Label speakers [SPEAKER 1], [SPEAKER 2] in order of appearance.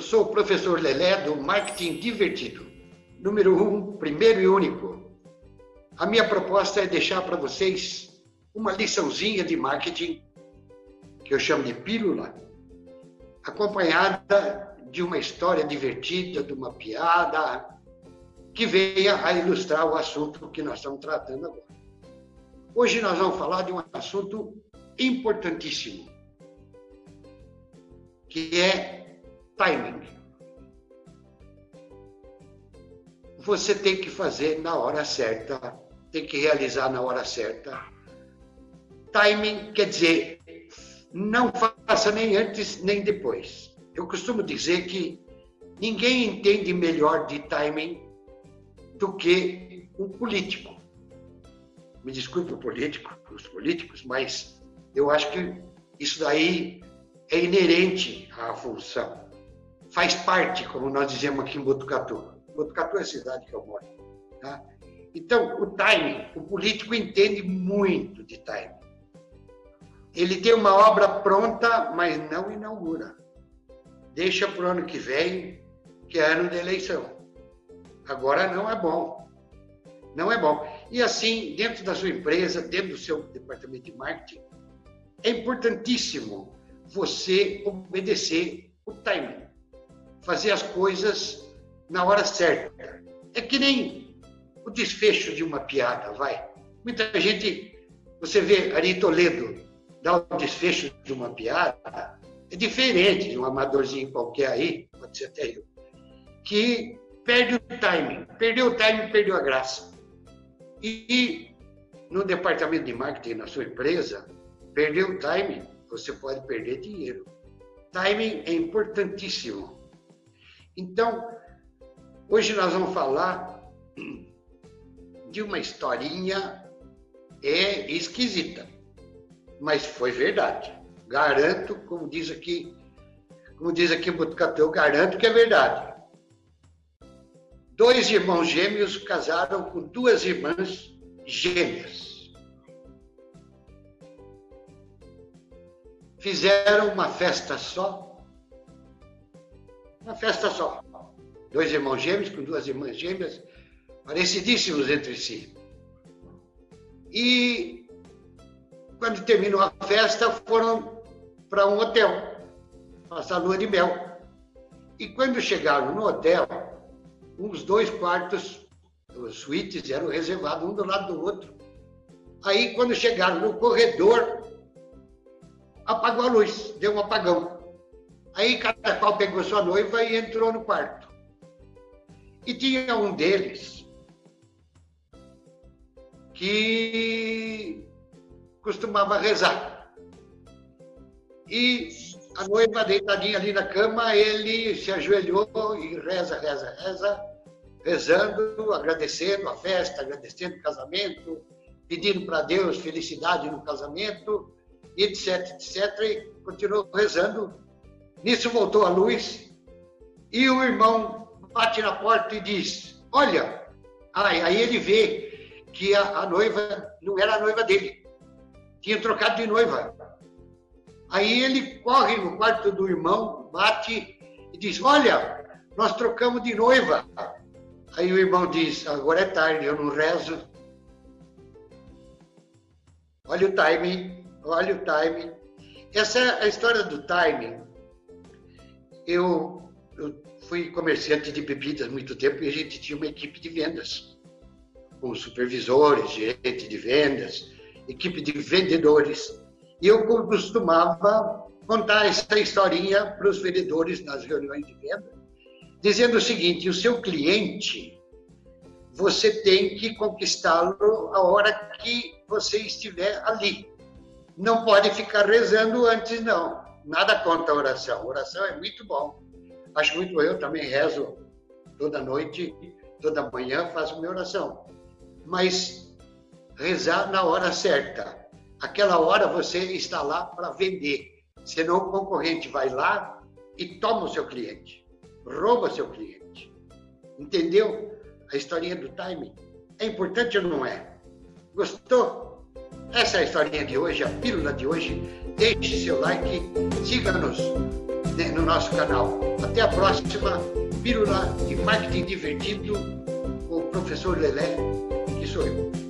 [SPEAKER 1] Eu sou o professor Lelé do Marketing Divertido, número um, primeiro e único. A minha proposta é deixar para vocês uma liçãozinha de marketing, que eu chamo de pílula, acompanhada de uma história divertida, de uma piada, que venha a ilustrar o assunto que nós estamos tratando agora. Hoje nós vamos falar de um assunto importantíssimo, que é timing. Você tem que fazer na hora certa, tem que realizar na hora certa. Timing quer dizer, não faça nem antes nem depois. Eu costumo dizer que ninguém entende melhor de timing do que um político. Me desculpe o político, os políticos, mas eu acho que isso daí é inerente à função. Faz parte, como nós dizemos aqui em Botucatu. Botucatu é a cidade que eu moro. Tá? Então, o timing, o político entende muito de timing. Ele tem uma obra pronta, mas não inaugura. Deixa para o ano que vem, que é ano de eleição. Agora não é bom. Não é bom. E assim, dentro da sua empresa, dentro do seu departamento de marketing, é importantíssimo você obedecer o timing. Fazer as coisas na hora certa. É que nem o desfecho de uma piada, vai. Muita gente, você vê Ari Toledo dar o desfecho de uma piada, é diferente de um amadorzinho qualquer aí, pode ser até eu, que perde o timing. Perdeu o timing, perdeu a graça. E no departamento de marketing na sua empresa, perdeu o timing, você pode perder dinheiro. Timing é importantíssimo. Então, hoje nós vamos falar de uma historinha é esquisita, mas foi verdade. Garanto, como diz aqui, como diz aqui Botucatu, garanto que é verdade. Dois irmãos gêmeos casaram com duas irmãs gêmeas. Fizeram uma festa só. Uma festa só. Dois irmãos gêmeos com duas irmãs gêmeas, parecidíssimos entre si. E quando terminou a festa, foram para um hotel, passar lua de mel. E quando chegaram no hotel, uns dois quartos, os suítes eram reservados um do lado do outro. Aí, quando chegaram no corredor, apagou a luz, deu um apagão. Aí, cada qual pegou sua noiva e entrou no quarto. E tinha um deles que costumava rezar. E a noiva deitadinha ali na cama, ele se ajoelhou e reza, reza, reza rezando, agradecendo a festa, agradecendo o casamento, pedindo para Deus felicidade no casamento, etc, etc, e continuou rezando. Nisso voltou a luz e o irmão bate na porta e diz: Olha, aí, aí ele vê que a, a noiva não era a noiva dele, tinha trocado de noiva. Aí ele corre no quarto do irmão, bate e diz: Olha, nós trocamos de noiva. Aí o irmão diz: agora é tarde, eu não rezo. Olha o timing, olha o timing. Essa é a história do timing. Eu, eu fui comerciante de bebidas muito tempo e a gente tinha uma equipe de vendas, com supervisores, gerente de vendas, equipe de vendedores. E eu costumava contar essa historinha para os vendedores nas reuniões de venda dizendo o seguinte: o seu cliente, você tem que conquistá-lo a hora que você estiver ali. Não pode ficar rezando antes, não. Nada contra a oração. A oração é muito bom. Acho muito eu também rezo toda noite, toda manhã faço minha oração. Mas rezar na hora certa. Aquela hora você está lá para vender. Senão o concorrente vai lá e toma o seu cliente rouba seu cliente. Entendeu a historinha do timing? É importante ou não é? Gostou? Essa é a historinha de hoje, a pílula de hoje. Deixe seu like, siga-nos né, no nosso canal. Até a próxima Pílula de Marketing Divertido o professor Lelé, que sou eu.